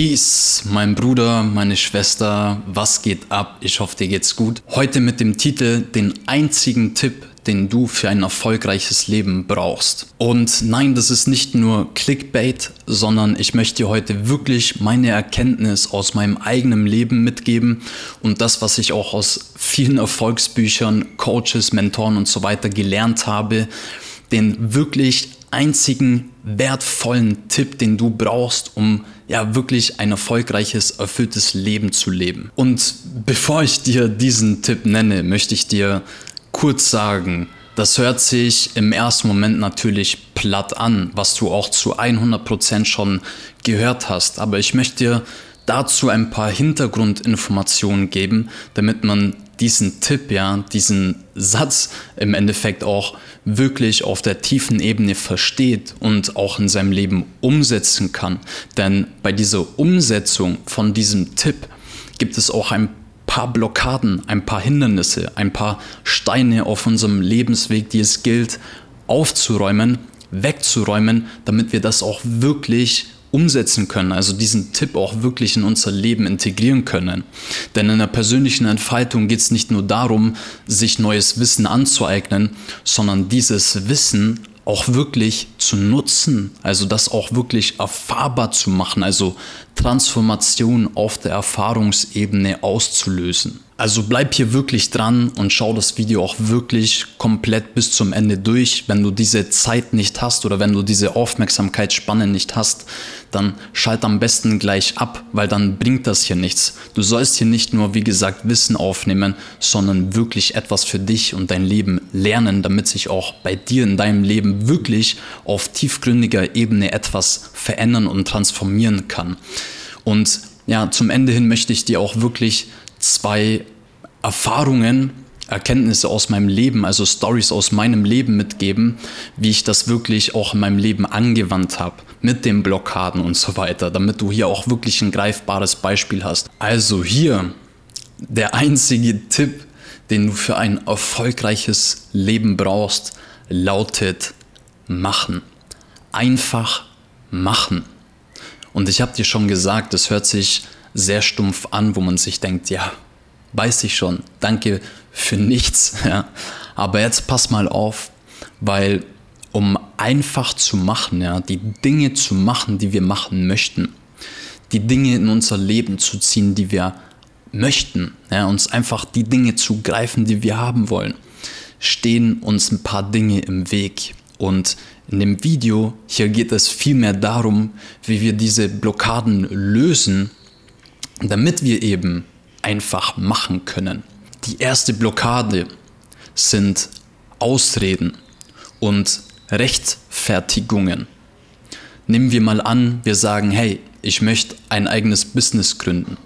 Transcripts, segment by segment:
Peace, mein Bruder, meine Schwester, was geht ab? Ich hoffe, dir geht's gut. Heute mit dem Titel Den einzigen Tipp, den du für ein erfolgreiches Leben brauchst. Und nein, das ist nicht nur Clickbait, sondern ich möchte dir heute wirklich meine Erkenntnis aus meinem eigenen Leben mitgeben und das, was ich auch aus vielen Erfolgsbüchern, Coaches, Mentoren und so weiter gelernt habe, den wirklich einzigen wertvollen Tipp, den du brauchst, um ja wirklich ein erfolgreiches, erfülltes Leben zu leben. Und bevor ich dir diesen Tipp nenne, möchte ich dir kurz sagen, das hört sich im ersten Moment natürlich platt an, was du auch zu 100% schon gehört hast, aber ich möchte dir dazu ein paar Hintergrundinformationen geben, damit man diesen Tipp, ja, diesen Satz im Endeffekt auch wirklich auf der tiefen Ebene versteht und auch in seinem Leben umsetzen kann. Denn bei dieser Umsetzung von diesem Tipp gibt es auch ein paar Blockaden, ein paar Hindernisse, ein paar Steine auf unserem Lebensweg, die es gilt aufzuräumen, wegzuräumen, damit wir das auch wirklich umsetzen können, also diesen Tipp auch wirklich in unser Leben integrieren können. Denn in der persönlichen Entfaltung geht es nicht nur darum, sich neues Wissen anzueignen, sondern dieses Wissen auch wirklich zu nutzen, also das auch wirklich erfahrbar zu machen, also Transformation auf der Erfahrungsebene auszulösen. Also bleib hier wirklich dran und schau das Video auch wirklich komplett bis zum Ende durch. Wenn du diese Zeit nicht hast oder wenn du diese Aufmerksamkeitsspanne nicht hast, dann schalt am besten gleich ab, weil dann bringt das hier nichts. Du sollst hier nicht nur, wie gesagt, Wissen aufnehmen, sondern wirklich etwas für dich und dein Leben lernen, damit sich auch bei dir in deinem Leben wirklich auf tiefgründiger Ebene etwas verändern und transformieren kann. Und ja, zum Ende hin möchte ich dir auch wirklich zwei Erfahrungen, Erkenntnisse aus meinem Leben, also Stories aus meinem Leben mitgeben, wie ich das wirklich auch in meinem Leben angewandt habe, mit den Blockaden und so weiter, damit du hier auch wirklich ein greifbares Beispiel hast. Also hier der einzige Tipp, den du für ein erfolgreiches Leben brauchst, lautet machen. Einfach machen. Und ich habe dir schon gesagt, es hört sich sehr stumpf an, wo man sich denkt, ja, weiß ich schon, danke für nichts. Ja. Aber jetzt pass mal auf, weil um einfach zu machen, ja, die Dinge zu machen, die wir machen möchten, die Dinge in unser Leben zu ziehen, die wir möchten, ja, uns einfach die Dinge zu greifen, die wir haben wollen, stehen uns ein paar Dinge im Weg. Und in dem Video hier geht es vielmehr darum, wie wir diese Blockaden lösen damit wir eben einfach machen können. Die erste Blockade sind Ausreden und Rechtfertigungen. Nehmen wir mal an, wir sagen, hey, ich möchte ein eigenes Business gründen.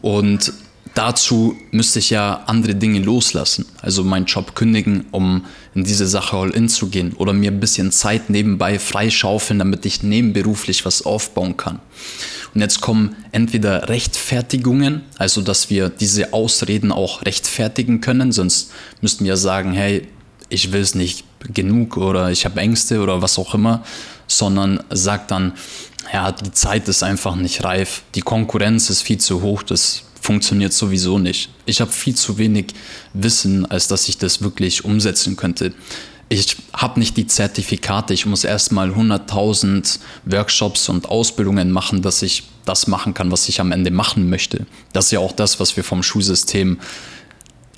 Und dazu müsste ich ja andere Dinge loslassen, also meinen Job kündigen, um in diese Sache all in zu gehen oder mir ein bisschen Zeit nebenbei freischaufeln, damit ich nebenberuflich was aufbauen kann. Und jetzt kommen entweder Rechtfertigungen, also dass wir diese Ausreden auch rechtfertigen können, sonst müssten wir sagen, hey, ich will es nicht genug oder ich habe Ängste oder was auch immer, sondern sagt dann, ja, die Zeit ist einfach nicht reif, die Konkurrenz ist viel zu hoch, das funktioniert sowieso nicht. Ich habe viel zu wenig Wissen, als dass ich das wirklich umsetzen könnte. Ich habe nicht die Zertifikate, ich muss erstmal 100.000 Workshops und Ausbildungen machen, dass ich das machen kann, was ich am Ende machen möchte. Das ist ja auch das, was wir vom Schulsystem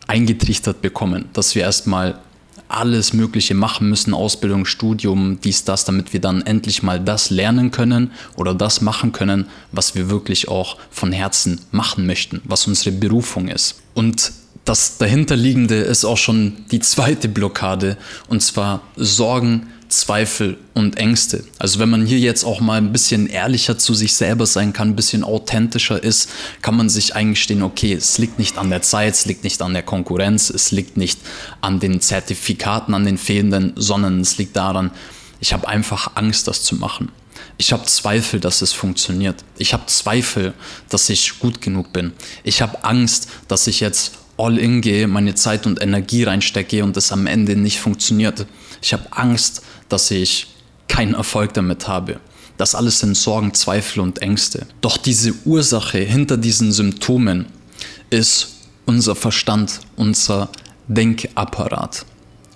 eingetrichtert bekommen, dass wir erstmal alles Mögliche machen müssen, Ausbildung, Studium, dies, das, damit wir dann endlich mal das lernen können oder das machen können, was wir wirklich auch von Herzen machen möchten, was unsere Berufung ist. Und das dahinterliegende ist auch schon die zweite Blockade, und zwar Sorgen, Zweifel und Ängste. Also wenn man hier jetzt auch mal ein bisschen ehrlicher zu sich selber sein kann, ein bisschen authentischer ist, kann man sich eingestehen, okay, es liegt nicht an der Zeit, es liegt nicht an der Konkurrenz, es liegt nicht an den Zertifikaten, an den fehlenden, sondern es liegt daran, ich habe einfach Angst, das zu machen. Ich habe Zweifel, dass es funktioniert. Ich habe Zweifel, dass ich gut genug bin. Ich habe Angst, dass ich jetzt all in gehe, meine Zeit und Energie reinstecke und es am Ende nicht funktioniert. Ich habe Angst, dass ich keinen Erfolg damit habe. Das alles sind Sorgen, Zweifel und Ängste. Doch diese Ursache hinter diesen Symptomen ist unser Verstand, unser Denkapparat.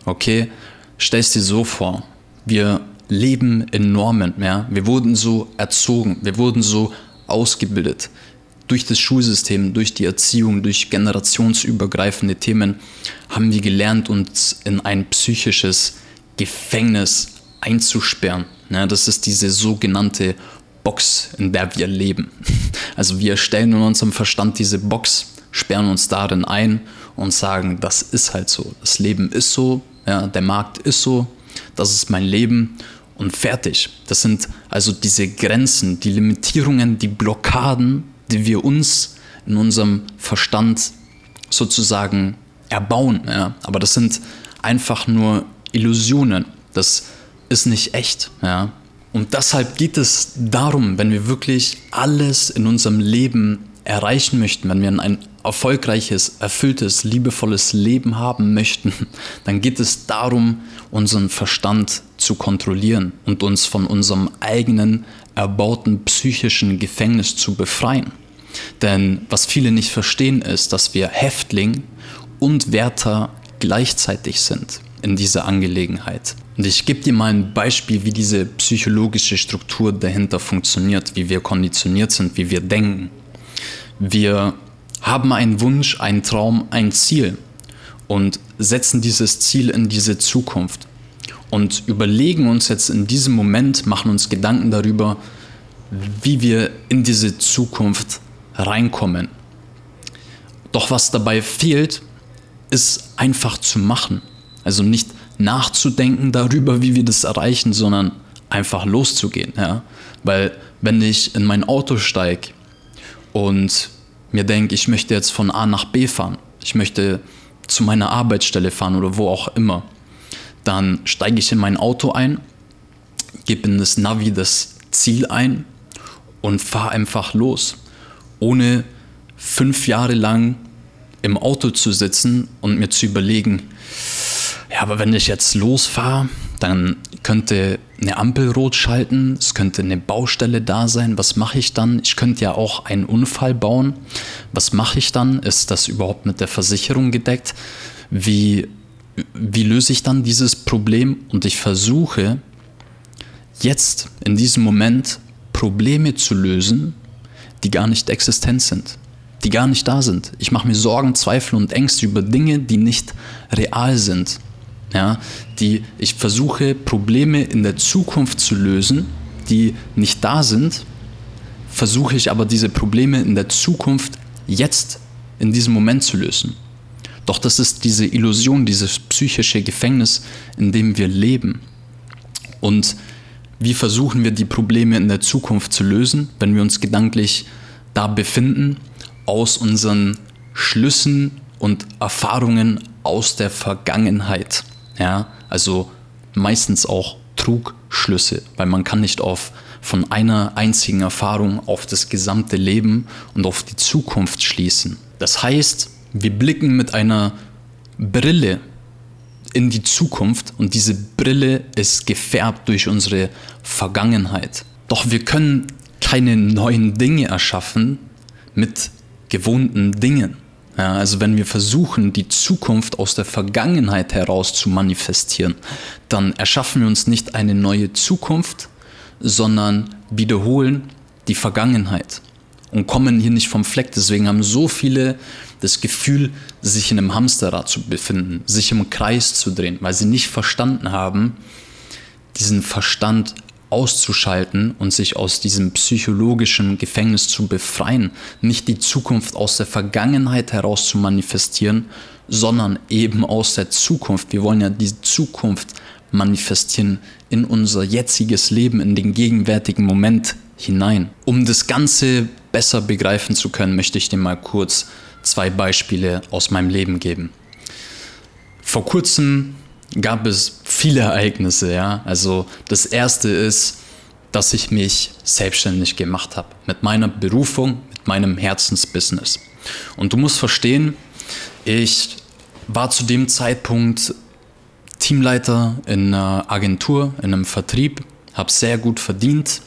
Okay? Stell es dir so vor, wir leben in Normen, ja? Wir wurden so erzogen, wir wurden so ausgebildet. Durch das Schulsystem, durch die Erziehung, durch generationsübergreifende Themen haben wir gelernt, uns in ein psychisches Gefängnis einzusperren. Ja, das ist diese sogenannte Box, in der wir leben. Also wir stellen in unserem Verstand diese Box, sperren uns darin ein und sagen, das ist halt so. Das Leben ist so, ja, der Markt ist so, das ist mein Leben und fertig. Das sind also diese Grenzen, die Limitierungen, die Blockaden, die wir uns in unserem Verstand sozusagen erbauen. Ja. Aber das sind einfach nur Illusionen. Das ist nicht echt. Ja. Und deshalb geht es darum, wenn wir wirklich alles in unserem Leben erreichen möchten, wenn wir ein erfolgreiches, erfülltes, liebevolles Leben haben möchten, dann geht es darum, unseren Verstand zu kontrollieren und uns von unserem eigenen erbauten psychischen Gefängnis zu befreien. Denn was viele nicht verstehen ist, dass wir Häftling und Wärter gleichzeitig sind in dieser Angelegenheit. Und ich gebe dir mal ein Beispiel, wie diese psychologische Struktur dahinter funktioniert, wie wir konditioniert sind, wie wir denken. Wir haben einen Wunsch, einen Traum, ein Ziel und setzen dieses Ziel in diese Zukunft und überlegen uns jetzt in diesem Moment, machen uns Gedanken darüber, wie wir in diese Zukunft reinkommen. Doch was dabei fehlt, ist einfach zu machen. Also nicht nachzudenken darüber, wie wir das erreichen, sondern einfach loszugehen. Ja? Weil wenn ich in mein Auto steige und mir denke, ich möchte jetzt von A nach B fahren, ich möchte zu meiner Arbeitsstelle fahren oder wo auch immer, dann steige ich in mein Auto ein, gebe in das Navi das Ziel ein und fahre einfach los, ohne fünf Jahre lang im Auto zu sitzen und mir zu überlegen, aber wenn ich jetzt losfahre, dann könnte eine Ampel rot schalten, es könnte eine Baustelle da sein. Was mache ich dann? Ich könnte ja auch einen Unfall bauen. Was mache ich dann? Ist das überhaupt mit der Versicherung gedeckt? Wie, wie löse ich dann dieses Problem? Und ich versuche jetzt in diesem Moment Probleme zu lösen, die gar nicht existent sind, die gar nicht da sind. Ich mache mir Sorgen, Zweifel und Ängste über Dinge, die nicht real sind ja, die ich versuche, Probleme in der Zukunft zu lösen, die nicht da sind, versuche ich aber diese Probleme in der Zukunft jetzt in diesem Moment zu lösen. Doch das ist diese Illusion, dieses psychische Gefängnis, in dem wir leben. Und wie versuchen wir die Probleme in der Zukunft zu lösen, wenn wir uns gedanklich da befinden, aus unseren Schlüssen und Erfahrungen aus der Vergangenheit. Ja, also meistens auch Trugschlüsse, weil man kann nicht auf von einer einzigen Erfahrung auf das gesamte Leben und auf die Zukunft schließen. Das heißt, wir blicken mit einer Brille in die Zukunft und diese Brille ist gefärbt durch unsere Vergangenheit. Doch wir können keine neuen Dinge erschaffen mit gewohnten Dingen. Ja, also wenn wir versuchen, die Zukunft aus der Vergangenheit heraus zu manifestieren, dann erschaffen wir uns nicht eine neue Zukunft, sondern wiederholen die Vergangenheit und kommen hier nicht vom Fleck. Deswegen haben so viele das Gefühl, sich in einem Hamsterrad zu befinden, sich im Kreis zu drehen, weil sie nicht verstanden haben, diesen Verstand auszuschalten und sich aus diesem psychologischen Gefängnis zu befreien, nicht die Zukunft aus der Vergangenheit heraus zu manifestieren, sondern eben aus der Zukunft. Wir wollen ja die Zukunft manifestieren in unser jetziges Leben, in den gegenwärtigen Moment hinein. Um das Ganze besser begreifen zu können, möchte ich dir mal kurz zwei Beispiele aus meinem Leben geben. Vor kurzem gab es viele Ereignisse, ja. Also das erste ist, dass ich mich selbstständig gemacht habe mit meiner Berufung, mit meinem Herzensbusiness. Und du musst verstehen, ich war zu dem Zeitpunkt Teamleiter in einer Agentur, in einem Vertrieb, habe sehr gut verdient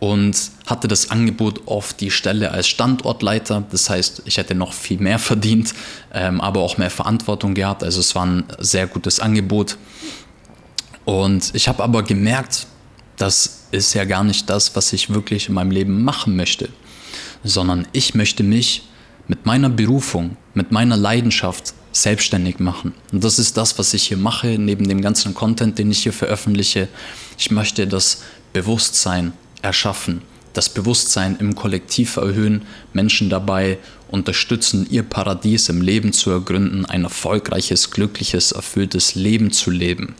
und hatte das Angebot auf die Stelle als Standortleiter. Das heißt, ich hätte noch viel mehr verdient, ähm, aber auch mehr Verantwortung gehabt. Also es war ein sehr gutes Angebot. Und ich habe aber gemerkt, das ist ja gar nicht das, was ich wirklich in meinem Leben machen möchte, sondern ich möchte mich mit meiner Berufung, mit meiner Leidenschaft selbstständig machen. Und das ist das, was ich hier mache, neben dem ganzen Content, den ich hier veröffentliche. Ich möchte das Bewusstsein erschaffen, das Bewusstsein im Kollektiv erhöhen, Menschen dabei unterstützen, ihr Paradies im Leben zu ergründen, ein erfolgreiches, glückliches, erfülltes Leben zu leben.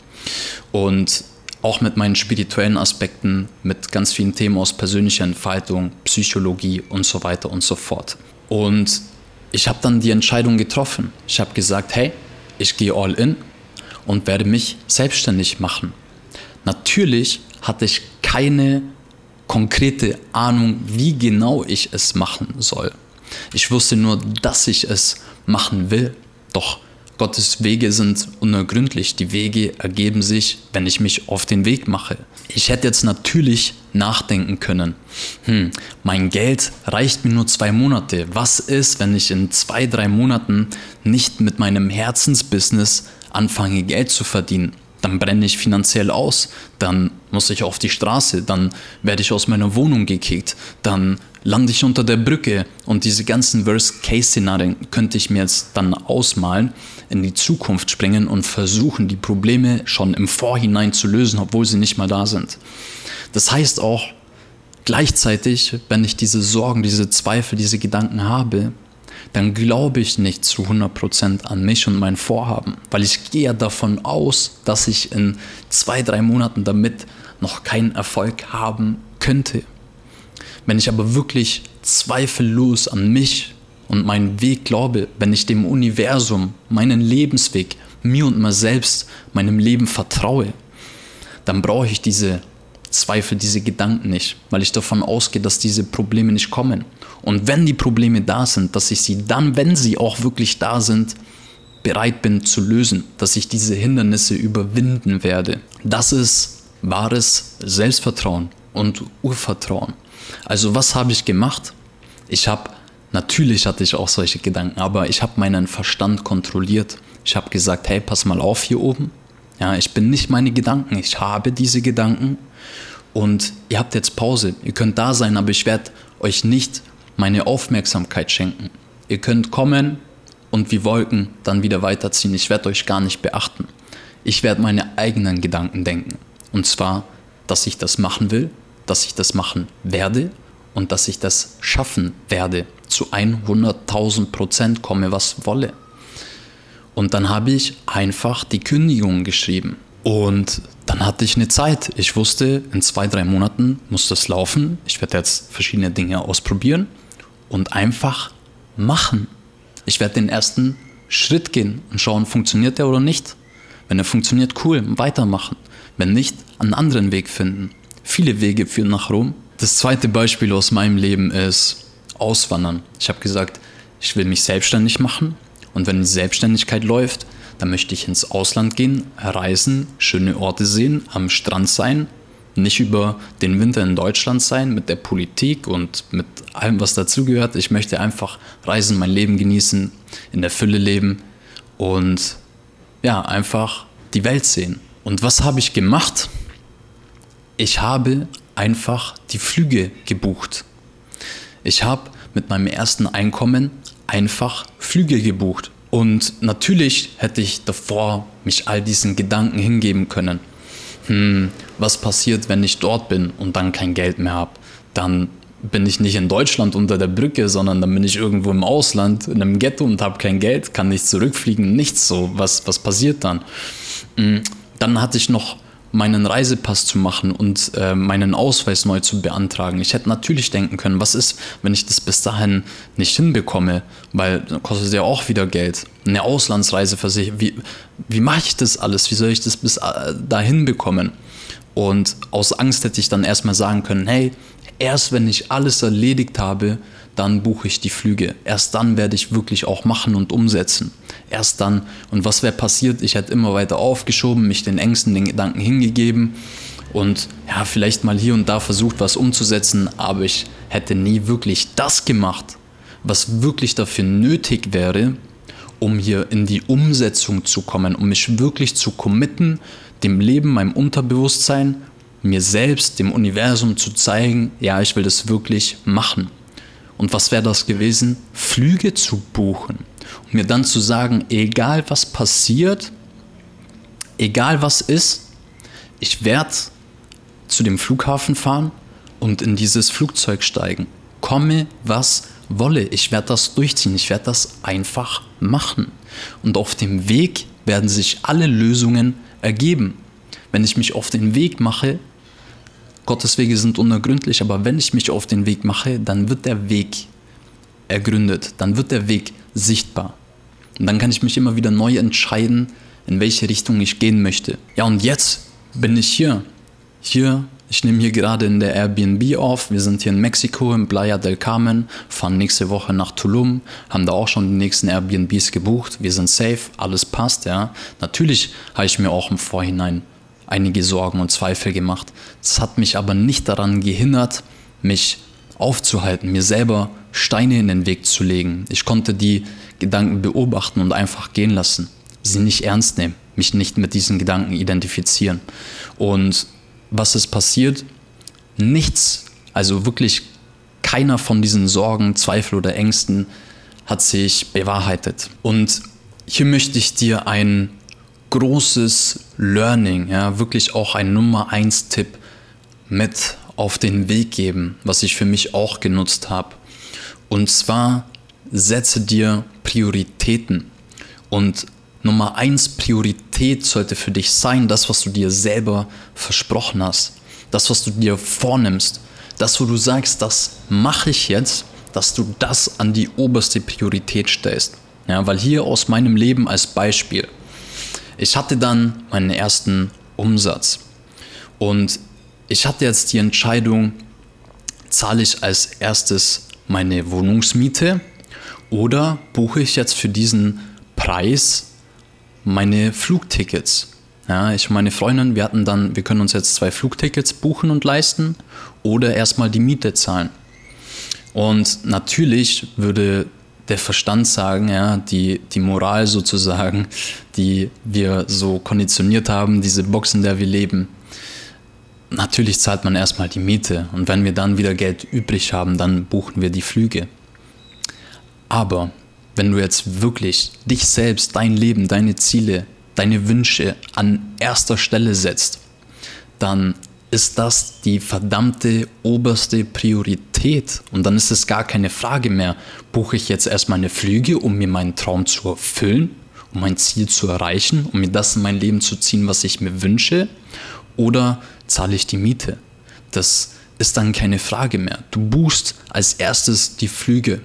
Und auch mit meinen spirituellen Aspekten, mit ganz vielen Themen aus persönlicher Entfaltung, Psychologie und so weiter und so fort. Und ich habe dann die Entscheidung getroffen. Ich habe gesagt, hey, ich gehe all in und werde mich selbstständig machen. Natürlich hatte ich keine konkrete Ahnung, wie genau ich es machen soll. Ich wusste nur, dass ich es machen will. Doch Gottes Wege sind unergründlich. Die Wege ergeben sich, wenn ich mich auf den Weg mache. Ich hätte jetzt natürlich nachdenken können. Hm, mein Geld reicht mir nur zwei Monate. Was ist, wenn ich in zwei, drei Monaten nicht mit meinem Herzensbusiness anfange, Geld zu verdienen? dann brenne ich finanziell aus, dann muss ich auf die Straße, dann werde ich aus meiner Wohnung gekickt, dann lande ich unter der Brücke und diese ganzen Worst-Case-Szenarien könnte ich mir jetzt dann ausmalen, in die Zukunft springen und versuchen, die Probleme schon im Vorhinein zu lösen, obwohl sie nicht mal da sind. Das heißt auch, gleichzeitig, wenn ich diese Sorgen, diese Zweifel, diese Gedanken habe, dann glaube ich nicht zu 100% an mich und mein Vorhaben, weil ich gehe davon aus, dass ich in zwei, drei Monaten damit noch keinen Erfolg haben könnte. Wenn ich aber wirklich zweifellos an mich und meinen Weg glaube, wenn ich dem Universum, meinen Lebensweg, mir und mir selbst, meinem Leben vertraue, dann brauche ich diese Zweifel, diese Gedanken nicht, weil ich davon ausgehe, dass diese Probleme nicht kommen. Und wenn die Probleme da sind, dass ich sie dann, wenn sie auch wirklich da sind, bereit bin zu lösen, dass ich diese Hindernisse überwinden werde. Das ist wahres Selbstvertrauen und Urvertrauen. Also was habe ich gemacht? Ich habe, natürlich hatte ich auch solche Gedanken, aber ich habe meinen Verstand kontrolliert. Ich habe gesagt, hey, pass mal auf hier oben. Ja, ich bin nicht meine Gedanken, ich habe diese Gedanken und ihr habt jetzt Pause. Ihr könnt da sein, aber ich werde euch nicht meine Aufmerksamkeit schenken. Ihr könnt kommen und wie Wolken dann wieder weiterziehen. Ich werde euch gar nicht beachten. Ich werde meine eigenen Gedanken denken. Und zwar, dass ich das machen will, dass ich das machen werde und dass ich das schaffen werde. Zu 100.000 Prozent komme, was wolle. Und dann habe ich einfach die Kündigung geschrieben. Und dann hatte ich eine Zeit. Ich wusste, in zwei, drei Monaten muss das laufen. Ich werde jetzt verschiedene Dinge ausprobieren und einfach machen. Ich werde den ersten Schritt gehen und schauen, funktioniert der oder nicht. Wenn er funktioniert, cool, weitermachen. Wenn nicht, einen anderen Weg finden. Viele Wege führen nach Rom. Das zweite Beispiel aus meinem Leben ist Auswandern. Ich habe gesagt, ich will mich selbstständig machen und wenn die Selbstständigkeit läuft, dann möchte ich ins Ausland gehen, reisen, schöne Orte sehen, am Strand sein, nicht über den Winter in Deutschland sein mit der Politik und mit allem, was dazugehört. Ich möchte einfach reisen, mein Leben genießen, in der Fülle leben und ja, einfach die Welt sehen. Und was habe ich gemacht? Ich habe einfach die Flüge gebucht. Ich habe mit meinem ersten Einkommen einfach Flüge gebucht. Und natürlich hätte ich davor mich all diesen Gedanken hingeben können hm, was passiert, wenn ich dort bin und dann kein Geld mehr habe? Dann bin ich nicht in Deutschland unter der Brücke, sondern dann bin ich irgendwo im Ausland, in einem Ghetto und habe kein Geld, kann nicht zurückfliegen, nichts so. Was, was passiert dann? Hm, dann hatte ich noch meinen Reisepass zu machen und äh, meinen Ausweis neu zu beantragen. Ich hätte natürlich denken können, was ist, wenn ich das bis dahin nicht hinbekomme, weil dann kostet ja auch wieder Geld. Eine Auslandsreise versichern, wie, wie mache ich das alles? Wie soll ich das bis äh, dahin bekommen? Und aus Angst hätte ich dann erstmal sagen können, hey, erst wenn ich alles erledigt habe, dann buche ich die Flüge. Erst dann werde ich wirklich auch machen und umsetzen. Erst dann. Und was wäre passiert? Ich hätte immer weiter aufgeschoben, mich den Ängsten, den Gedanken hingegeben. und ja, vielleicht mal hier und da versucht, was umzusetzen, aber ich hätte nie wirklich das gemacht, was wirklich dafür nötig wäre, um hier in die Umsetzung zu kommen, um mich wirklich zu committen, dem Leben, meinem Unterbewusstsein, mir selbst, dem Universum zu zeigen, ja, ich will das wirklich machen. Und was wäre das gewesen? Flüge zu buchen. Und mir dann zu sagen, egal was passiert, egal was ist, ich werde zu dem Flughafen fahren und in dieses Flugzeug steigen. Komme, was wolle. Ich werde das durchziehen. Ich werde das einfach machen. Und auf dem Weg werden sich alle Lösungen ergeben. Wenn ich mich auf den Weg mache, Gottes Wege sind unergründlich, aber wenn ich mich auf den Weg mache, dann wird der Weg ergründet, dann wird der Weg sichtbar. Und dann kann ich mich immer wieder neu entscheiden, in welche Richtung ich gehen möchte. Ja, und jetzt bin ich hier. Hier, ich nehme hier gerade in der Airbnb auf. Wir sind hier in Mexiko, in Playa del Carmen, fahren nächste Woche nach Tulum, haben da auch schon die nächsten Airbnbs gebucht. Wir sind safe, alles passt, ja. Natürlich habe ich mir auch im Vorhinein einige Sorgen und Zweifel gemacht. Das hat mich aber nicht daran gehindert, mich aufzuhalten, mir selber Steine in den Weg zu legen. Ich konnte die Gedanken beobachten und einfach gehen lassen, sie nicht ernst nehmen, mich nicht mit diesen Gedanken identifizieren. Und was ist passiert? Nichts, also wirklich keiner von diesen Sorgen, Zweifel oder Ängsten hat sich bewahrheitet. Und hier möchte ich dir ein großes Learning, ja, wirklich auch ein Nummer 1 Tipp mit auf den Weg geben, was ich für mich auch genutzt habe. Und zwar setze dir Prioritäten. Und Nummer 1 Priorität sollte für dich sein, das, was du dir selber versprochen hast. Das, was du dir vornimmst. Das, wo du sagst, das mache ich jetzt, dass du das an die oberste Priorität stellst. Ja, weil hier aus meinem Leben als Beispiel – ich hatte dann meinen ersten Umsatz und ich hatte jetzt die Entscheidung, zahle ich als erstes meine Wohnungsmiete oder buche ich jetzt für diesen Preis meine Flugtickets. Ja, ich und meine Freundin, wir hatten dann, wir können uns jetzt zwei Flugtickets buchen und leisten oder erstmal die Miete zahlen. Und natürlich würde der Verstand sagen, ja, die, die Moral sozusagen, die wir so konditioniert haben, diese Box, in der wir leben. Natürlich zahlt man erstmal die Miete und wenn wir dann wieder Geld übrig haben, dann buchen wir die Flüge. Aber wenn du jetzt wirklich dich selbst, dein Leben, deine Ziele, deine Wünsche an erster Stelle setzt, dann ist das die verdammte oberste Priorität. Und dann ist es gar keine Frage mehr, buche ich jetzt erst meine Flüge, um mir meinen Traum zu erfüllen, um mein Ziel zu erreichen, um mir das in mein Leben zu ziehen, was ich mir wünsche, oder zahle ich die Miete? Das ist dann keine Frage mehr. Du buchst als erstes die Flüge.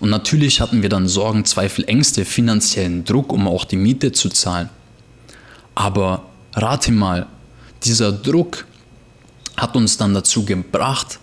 Und natürlich hatten wir dann Sorgen, Zweifel, Ängste, finanziellen Druck, um auch die Miete zu zahlen. Aber rate mal, dieser Druck hat uns dann dazu gebracht,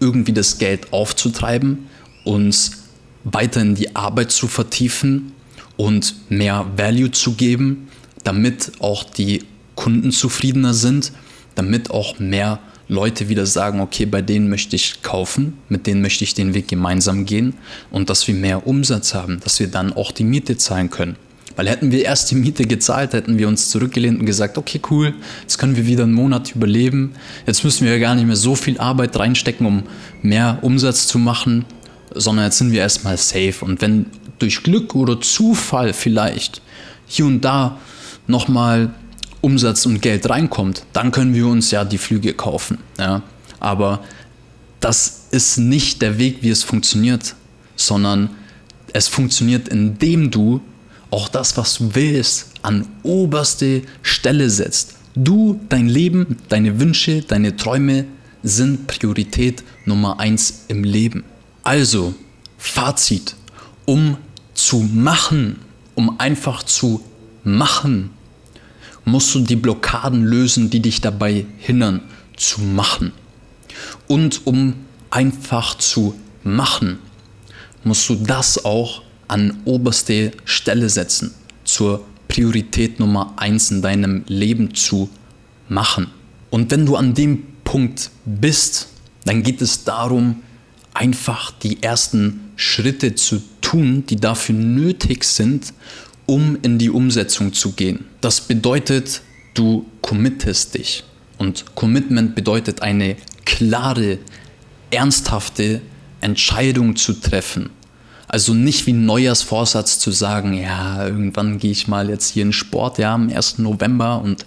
irgendwie das Geld aufzutreiben, uns weiter in die Arbeit zu vertiefen und mehr Value zu geben, damit auch die Kunden zufriedener sind, damit auch mehr Leute wieder sagen, okay, bei denen möchte ich kaufen, mit denen möchte ich den Weg gemeinsam gehen und dass wir mehr Umsatz haben, dass wir dann auch die Miete zahlen können. Weil hätten wir erst die Miete gezahlt, hätten wir uns zurückgelehnt und gesagt, okay, cool, jetzt können wir wieder einen Monat überleben. Jetzt müssen wir gar nicht mehr so viel Arbeit reinstecken, um mehr Umsatz zu machen, sondern jetzt sind wir erstmal safe. Und wenn durch Glück oder Zufall vielleicht hier und da nochmal Umsatz und Geld reinkommt, dann können wir uns ja die Flüge kaufen. Ja? Aber das ist nicht der Weg, wie es funktioniert, sondern es funktioniert, indem du auch das, was du willst, an oberste Stelle setzt. Du, dein Leben, deine Wünsche, deine Träume sind Priorität Nummer eins im Leben. Also, Fazit, um zu machen, um einfach zu machen, musst du die Blockaden lösen, die dich dabei hindern zu machen. Und um einfach zu machen, musst du das auch an oberste Stelle setzen, zur Priorität Nummer eins in deinem Leben zu machen. Und wenn du an dem Punkt bist, dann geht es darum, einfach die ersten Schritte zu tun, die dafür nötig sind, um in die Umsetzung zu gehen. Das bedeutet, du committest dich. Und Commitment bedeutet eine klare, ernsthafte Entscheidung zu treffen. Also nicht wie Neujahrsvorsatz zu sagen, ja, irgendwann gehe ich mal jetzt hier in Sport, ja, am 1. November und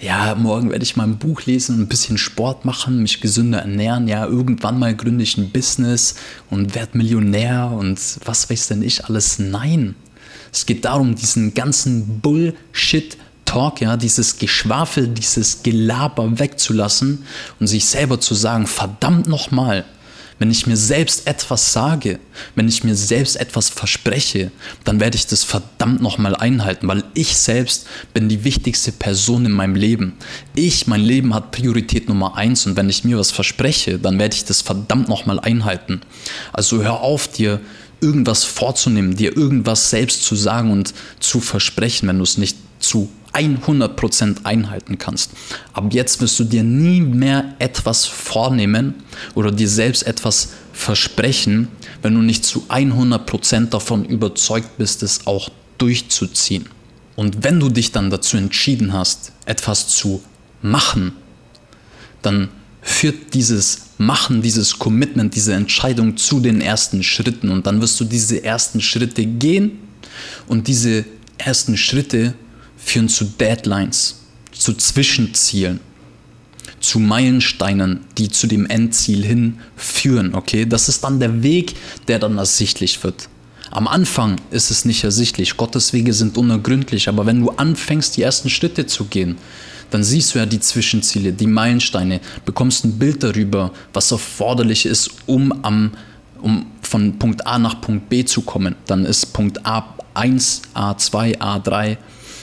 ja, morgen werde ich mal ein Buch lesen, ein bisschen Sport machen, mich gesünder ernähren, ja, irgendwann mal gründe ich ein Business und werde Millionär und was weiß denn ich alles. Nein. Es geht darum, diesen ganzen Bullshit Talk, ja, dieses Geschwafel, dieses Gelaber wegzulassen und sich selber zu sagen, verdammt nochmal, wenn ich mir selbst etwas sage, wenn ich mir selbst etwas verspreche, dann werde ich das verdammt nochmal einhalten, weil ich selbst bin die wichtigste Person in meinem Leben. Ich, mein Leben hat Priorität Nummer eins und wenn ich mir was verspreche, dann werde ich das verdammt nochmal einhalten. Also hör auf, dir irgendwas vorzunehmen, dir irgendwas selbst zu sagen und zu versprechen, wenn du es nicht zu 100% einhalten kannst. Ab jetzt wirst du dir nie mehr etwas vornehmen oder dir selbst etwas versprechen, wenn du nicht zu 100% davon überzeugt bist, es auch durchzuziehen. Und wenn du dich dann dazu entschieden hast, etwas zu machen, dann führt dieses Machen, dieses Commitment, diese Entscheidung zu den ersten Schritten. Und dann wirst du diese ersten Schritte gehen und diese ersten Schritte führen zu Deadlines, zu Zwischenzielen, zu Meilensteinen, die zu dem Endziel hin führen. Okay, das ist dann der Weg, der dann ersichtlich wird. Am Anfang ist es nicht ersichtlich. Gottes Wege sind unergründlich, aber wenn du anfängst, die ersten Schritte zu gehen, dann siehst du ja die Zwischenziele, die Meilensteine, bekommst ein Bild darüber, was erforderlich ist, um, am, um von Punkt A nach Punkt B zu kommen. Dann ist Punkt A1, A2, A3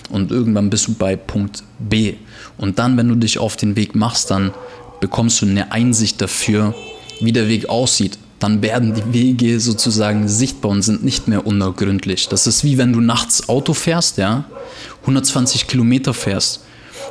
und irgendwann bist du bei Punkt B. Und dann, wenn du dich auf den Weg machst, dann bekommst du eine Einsicht dafür, wie der Weg aussieht. Dann werden die Wege sozusagen sichtbar und sind nicht mehr unergründlich. Das ist wie wenn du nachts Auto fährst, ja, 120 Kilometer fährst.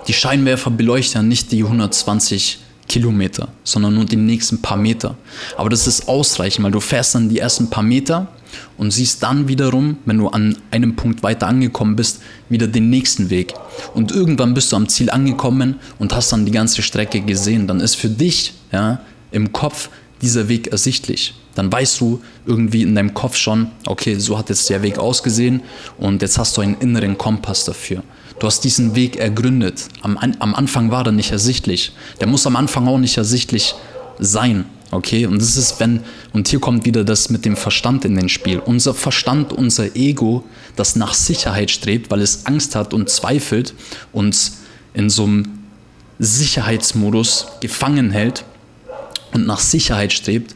Die Scheinwerfer beleuchten nicht die 120 Kilometer, sondern nur die nächsten paar Meter. Aber das ist ausreichend, weil du fährst dann die ersten paar Meter und siehst dann wiederum, wenn du an einem Punkt weiter angekommen bist, wieder den nächsten Weg. Und irgendwann bist du am Ziel angekommen und hast dann die ganze Strecke gesehen. Dann ist für dich ja, im Kopf dieser Weg ersichtlich. Dann weißt du irgendwie in deinem Kopf schon, okay, so hat jetzt der Weg ausgesehen und jetzt hast du einen inneren Kompass dafür. Du hast diesen Weg ergründet. Am, am Anfang war er nicht ersichtlich. Der muss am Anfang auch nicht ersichtlich sein. Okay, und das ist, wenn, und hier kommt wieder das mit dem Verstand in den Spiel. Unser Verstand, unser Ego, das nach Sicherheit strebt, weil es Angst hat und zweifelt, uns in so einem Sicherheitsmodus gefangen hält und nach Sicherheit strebt,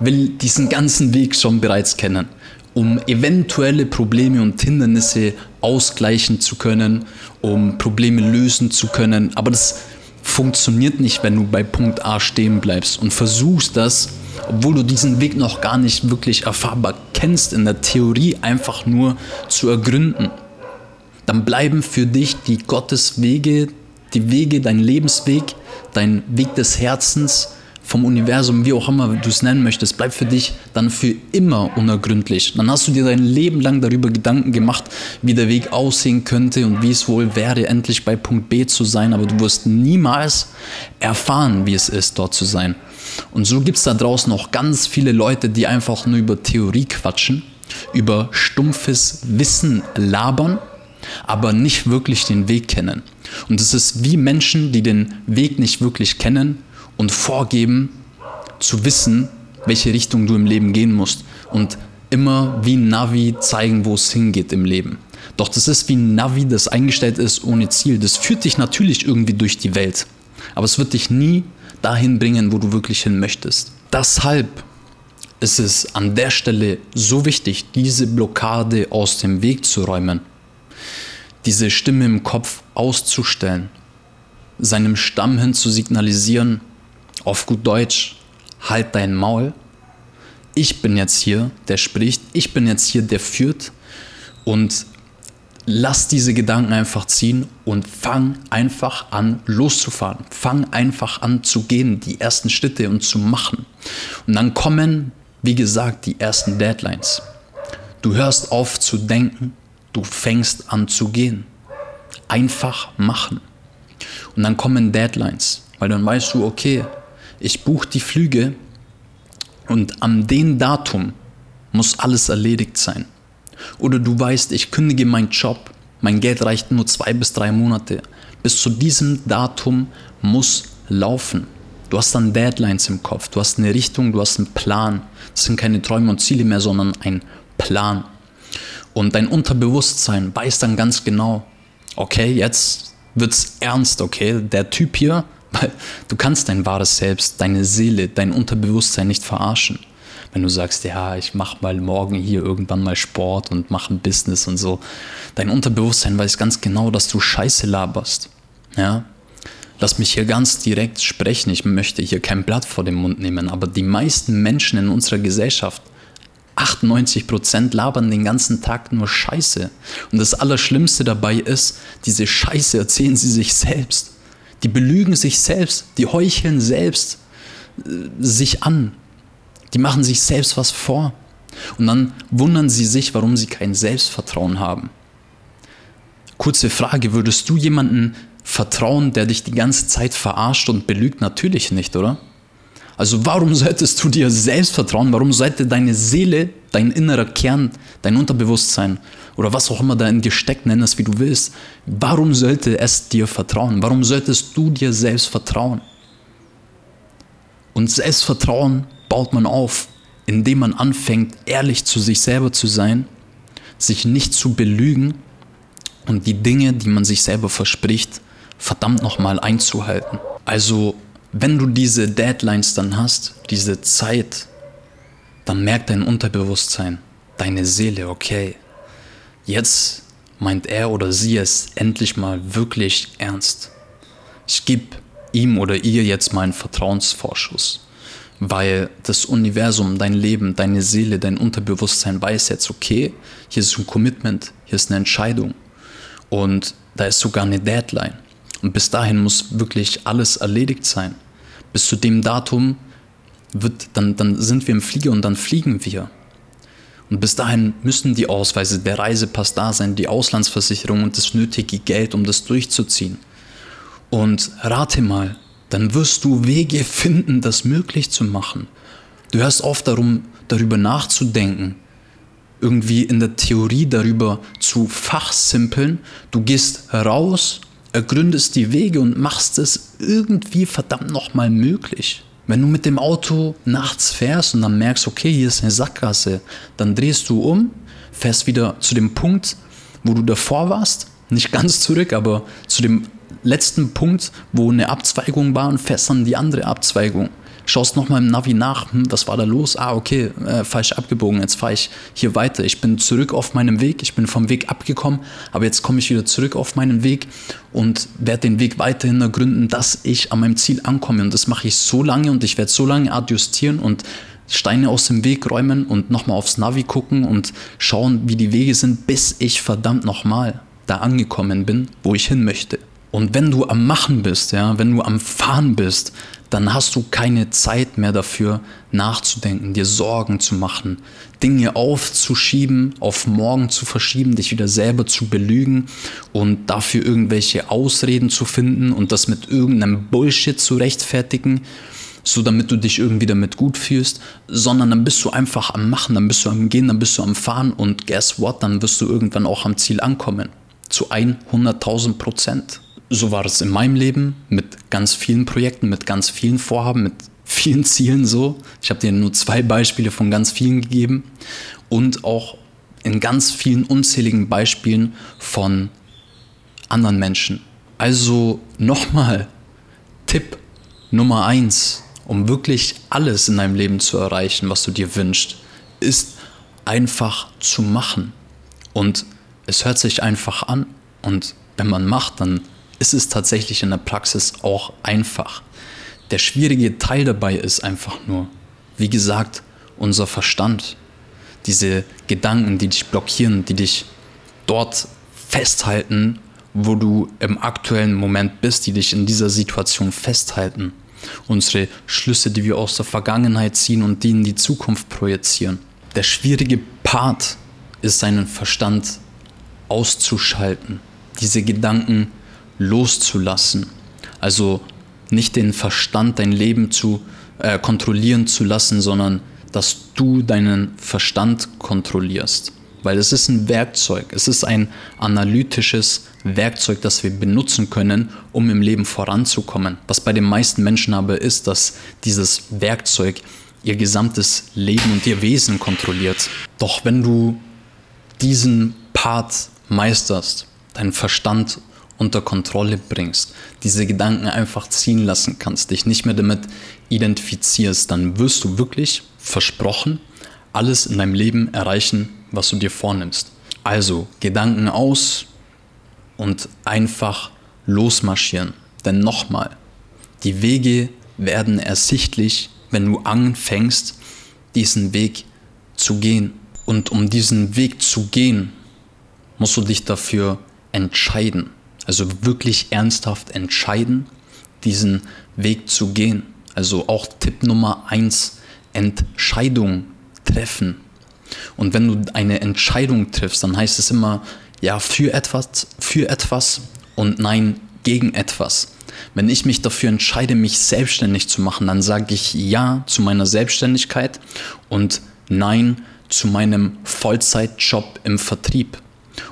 will diesen ganzen Weg schon bereits kennen, um eventuelle Probleme und Hindernisse ausgleichen zu können, um Probleme lösen zu können. Aber das funktioniert nicht, wenn du bei Punkt A stehen bleibst und versuchst das, obwohl du diesen Weg noch gar nicht wirklich erfahrbar kennst, in der Theorie einfach nur zu ergründen. Dann bleiben für dich die Gotteswege, die Wege, dein Lebensweg, dein Weg des Herzens, vom Universum, wie auch immer du es nennen möchtest, bleibt für dich dann für immer unergründlich. Dann hast du dir dein Leben lang darüber Gedanken gemacht, wie der Weg aussehen könnte und wie es wohl wäre, endlich bei Punkt B zu sein, aber du wirst niemals erfahren, wie es ist, dort zu sein. Und so gibt es da draußen auch ganz viele Leute, die einfach nur über Theorie quatschen, über stumpfes Wissen labern, aber nicht wirklich den Weg kennen. Und es ist wie Menschen, die den Weg nicht wirklich kennen und vorgeben zu wissen, welche Richtung du im Leben gehen musst und immer wie Navi zeigen, wo es hingeht im Leben. Doch das ist wie ein Navi, das eingestellt ist ohne Ziel. Das führt dich natürlich irgendwie durch die Welt, aber es wird dich nie dahin bringen, wo du wirklich hin möchtest. Deshalb ist es an der Stelle so wichtig, diese Blockade aus dem Weg zu räumen, diese Stimme im Kopf auszustellen, seinem Stamm hin zu signalisieren, auf gut Deutsch, halt dein Maul. Ich bin jetzt hier, der spricht. Ich bin jetzt hier, der führt. Und lass diese Gedanken einfach ziehen und fang einfach an loszufahren. Fang einfach an zu gehen, die ersten Schritte und zu machen. Und dann kommen, wie gesagt, die ersten Deadlines. Du hörst auf zu denken, du fängst an zu gehen. Einfach machen. Und dann kommen Deadlines, weil dann weißt du, okay, ich buche die Flüge und an dem Datum muss alles erledigt sein. Oder du weißt, ich kündige meinen Job, mein Geld reicht nur zwei bis drei Monate. Bis zu diesem Datum muss laufen. Du hast dann Deadlines im Kopf, du hast eine Richtung, du hast einen Plan. Das sind keine Träume und Ziele mehr, sondern ein Plan. Und dein Unterbewusstsein weiß dann ganz genau, okay, jetzt wird's ernst, okay, der Typ hier, weil du kannst dein wahres Selbst, deine Seele, dein Unterbewusstsein nicht verarschen wenn du sagst, ja, ich mache mal morgen hier irgendwann mal Sport und mache ein Business und so, dein Unterbewusstsein weiß ganz genau, dass du Scheiße laberst. Ja? Lass mich hier ganz direkt sprechen. Ich möchte hier kein Blatt vor den Mund nehmen, aber die meisten Menschen in unserer Gesellschaft 98% labern den ganzen Tag nur Scheiße. Und das Allerschlimmste dabei ist, diese Scheiße erzählen sie sich selbst. Die belügen sich selbst, die heucheln selbst äh, sich an. Die machen sich selbst was vor. Und dann wundern sie sich, warum sie kein Selbstvertrauen haben. Kurze Frage, würdest du jemanden vertrauen, der dich die ganze Zeit verarscht und belügt? Natürlich nicht, oder? Also warum solltest du dir selbst vertrauen? Warum sollte deine Seele, dein innerer Kern, dein Unterbewusstsein oder was auch immer da in dir steckt, nenn es wie du willst, warum sollte es dir vertrauen? Warum solltest du dir selbst vertrauen? Und Selbstvertrauen baut man auf, indem man anfängt, ehrlich zu sich selber zu sein, sich nicht zu belügen und die Dinge, die man sich selber verspricht, verdammt nochmal einzuhalten. Also, wenn du diese Deadlines dann hast, diese Zeit, dann merkt dein Unterbewusstsein, deine Seele, okay, jetzt meint er oder sie es endlich mal wirklich ernst. Ich gebe ihm oder ihr jetzt meinen Vertrauensvorschuss weil das Universum, dein Leben, deine Seele, dein Unterbewusstsein weiß jetzt, okay, hier ist ein Commitment, hier ist eine Entscheidung und da ist sogar eine Deadline. Und bis dahin muss wirklich alles erledigt sein. Bis zu dem Datum wird, dann, dann sind wir im Flieger und dann fliegen wir. Und bis dahin müssen die Ausweise, der Reisepass da sein, die Auslandsversicherung und das nötige Geld, um das durchzuziehen. Und rate mal, dann wirst du Wege finden, das möglich zu machen. Du hörst oft darum, darüber nachzudenken, irgendwie in der Theorie darüber zu fachsimpeln. Du gehst raus, ergründest die Wege und machst es irgendwie verdammt nochmal möglich. Wenn du mit dem Auto nachts fährst und dann merkst, okay, hier ist eine Sackgasse, dann drehst du um, fährst wieder zu dem Punkt, wo du davor warst, nicht ganz zurück, aber zu dem letzten Punkt, wo eine Abzweigung war und fährst dann die andere Abzweigung. Schaust nochmal im Navi nach, hm, was war da los? Ah, okay, äh, falsch abgebogen, jetzt fahre ich hier weiter. Ich bin zurück auf meinem Weg, ich bin vom Weg abgekommen, aber jetzt komme ich wieder zurück auf meinen Weg und werde den Weg weiterhin ergründen, dass ich an meinem Ziel ankomme. Und das mache ich so lange und ich werde so lange adjustieren und Steine aus dem Weg räumen und nochmal aufs Navi gucken und schauen, wie die Wege sind, bis ich verdammt nochmal da angekommen bin, wo ich hin möchte. Und wenn du am Machen bist, ja, wenn du am Fahren bist, dann hast du keine Zeit mehr dafür nachzudenken, dir Sorgen zu machen, Dinge aufzuschieben, auf morgen zu verschieben, dich wieder selber zu belügen und dafür irgendwelche Ausreden zu finden und das mit irgendeinem Bullshit zu rechtfertigen, so damit du dich irgendwie damit gut fühlst, sondern dann bist du einfach am Machen, dann bist du am Gehen, dann bist du am Fahren und guess what, dann wirst du irgendwann auch am Ziel ankommen. Zu 100.000 Prozent so war es in meinem Leben mit ganz vielen Projekten, mit ganz vielen Vorhaben, mit vielen Zielen so. Ich habe dir nur zwei Beispiele von ganz vielen gegeben und auch in ganz vielen unzähligen Beispielen von anderen Menschen. Also nochmal, Tipp Nummer eins, um wirklich alles in deinem Leben zu erreichen, was du dir wünschst, ist einfach zu machen. Und es hört sich einfach an. Und wenn man macht, dann ist es tatsächlich in der Praxis auch einfach. Der schwierige Teil dabei ist einfach nur, wie gesagt, unser Verstand. Diese Gedanken, die dich blockieren, die dich dort festhalten, wo du im aktuellen Moment bist, die dich in dieser Situation festhalten. Unsere Schlüsse, die wir aus der Vergangenheit ziehen und die in die Zukunft projizieren. Der schwierige Part ist, seinen Verstand auszuschalten, diese Gedanken loszulassen. Also nicht den Verstand, dein Leben zu äh, kontrollieren zu lassen, sondern dass du deinen Verstand kontrollierst. Weil es ist ein Werkzeug, es ist ein analytisches Werkzeug, das wir benutzen können, um im Leben voranzukommen. Was bei den meisten Menschen aber ist, dass dieses Werkzeug ihr gesamtes Leben und ihr Wesen kontrolliert. Doch wenn du diesen Part meisterst, deinen Verstand unter Kontrolle bringst, diese Gedanken einfach ziehen lassen kannst, dich nicht mehr damit identifizierst, dann wirst du wirklich versprochen alles in deinem Leben erreichen, was du dir vornimmst. Also Gedanken aus und einfach losmarschieren. Denn nochmal, die Wege werden ersichtlich, wenn du anfängst, diesen Weg zu gehen. Und um diesen Weg zu gehen, musst du dich dafür entscheiden. Also wirklich ernsthaft entscheiden, diesen Weg zu gehen. Also auch Tipp Nummer eins: Entscheidung treffen. Und wenn du eine Entscheidung triffst, dann heißt es immer ja für etwas, für etwas und nein gegen etwas. Wenn ich mich dafür entscheide, mich selbstständig zu machen, dann sage ich ja zu meiner Selbstständigkeit und nein zu meinem Vollzeitjob im Vertrieb.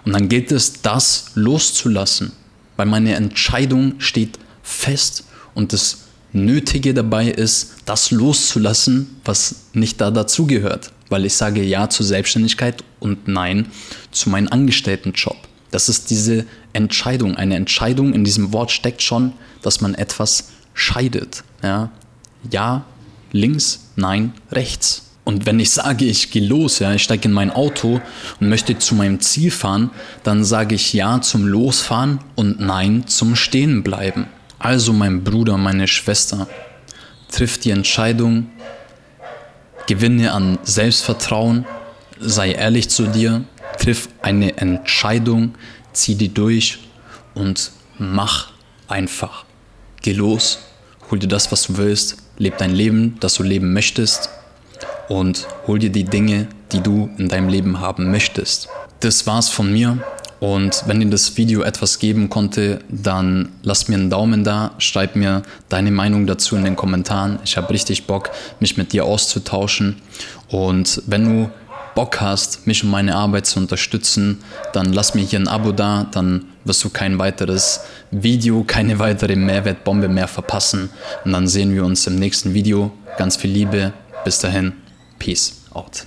Und dann gilt es, das loszulassen, weil meine Entscheidung steht fest und das Nötige dabei ist, das loszulassen, was nicht da dazugehört. Weil ich sage Ja zur Selbstständigkeit und Nein zu meinem Angestelltenjob. Das ist diese Entscheidung. Eine Entscheidung in diesem Wort steckt schon, dass man etwas scheidet. Ja, ja links, nein, rechts. Und wenn ich sage, ich gehe los, ja, ich steige in mein Auto und möchte zu meinem Ziel fahren, dann sage ich ja zum Losfahren und nein zum Stehenbleiben. Also mein Bruder, meine Schwester, triff die Entscheidung, gewinne an Selbstvertrauen, sei ehrlich zu dir, triff eine Entscheidung, zieh die durch und mach einfach. Geh los, hol dir das, was du willst, leb dein Leben, das du leben möchtest und hol dir die Dinge, die du in deinem Leben haben möchtest. Das war's von mir. Und wenn dir das Video etwas geben konnte, dann lass mir einen Daumen da, schreib mir deine Meinung dazu in den Kommentaren. Ich habe richtig Bock, mich mit dir auszutauschen. Und wenn du Bock hast, mich und meine Arbeit zu unterstützen, dann lass mir hier ein Abo da, dann wirst du kein weiteres Video, keine weitere Mehrwertbombe mehr verpassen. Und dann sehen wir uns im nächsten Video. Ganz viel Liebe. Bis dahin. Peace out.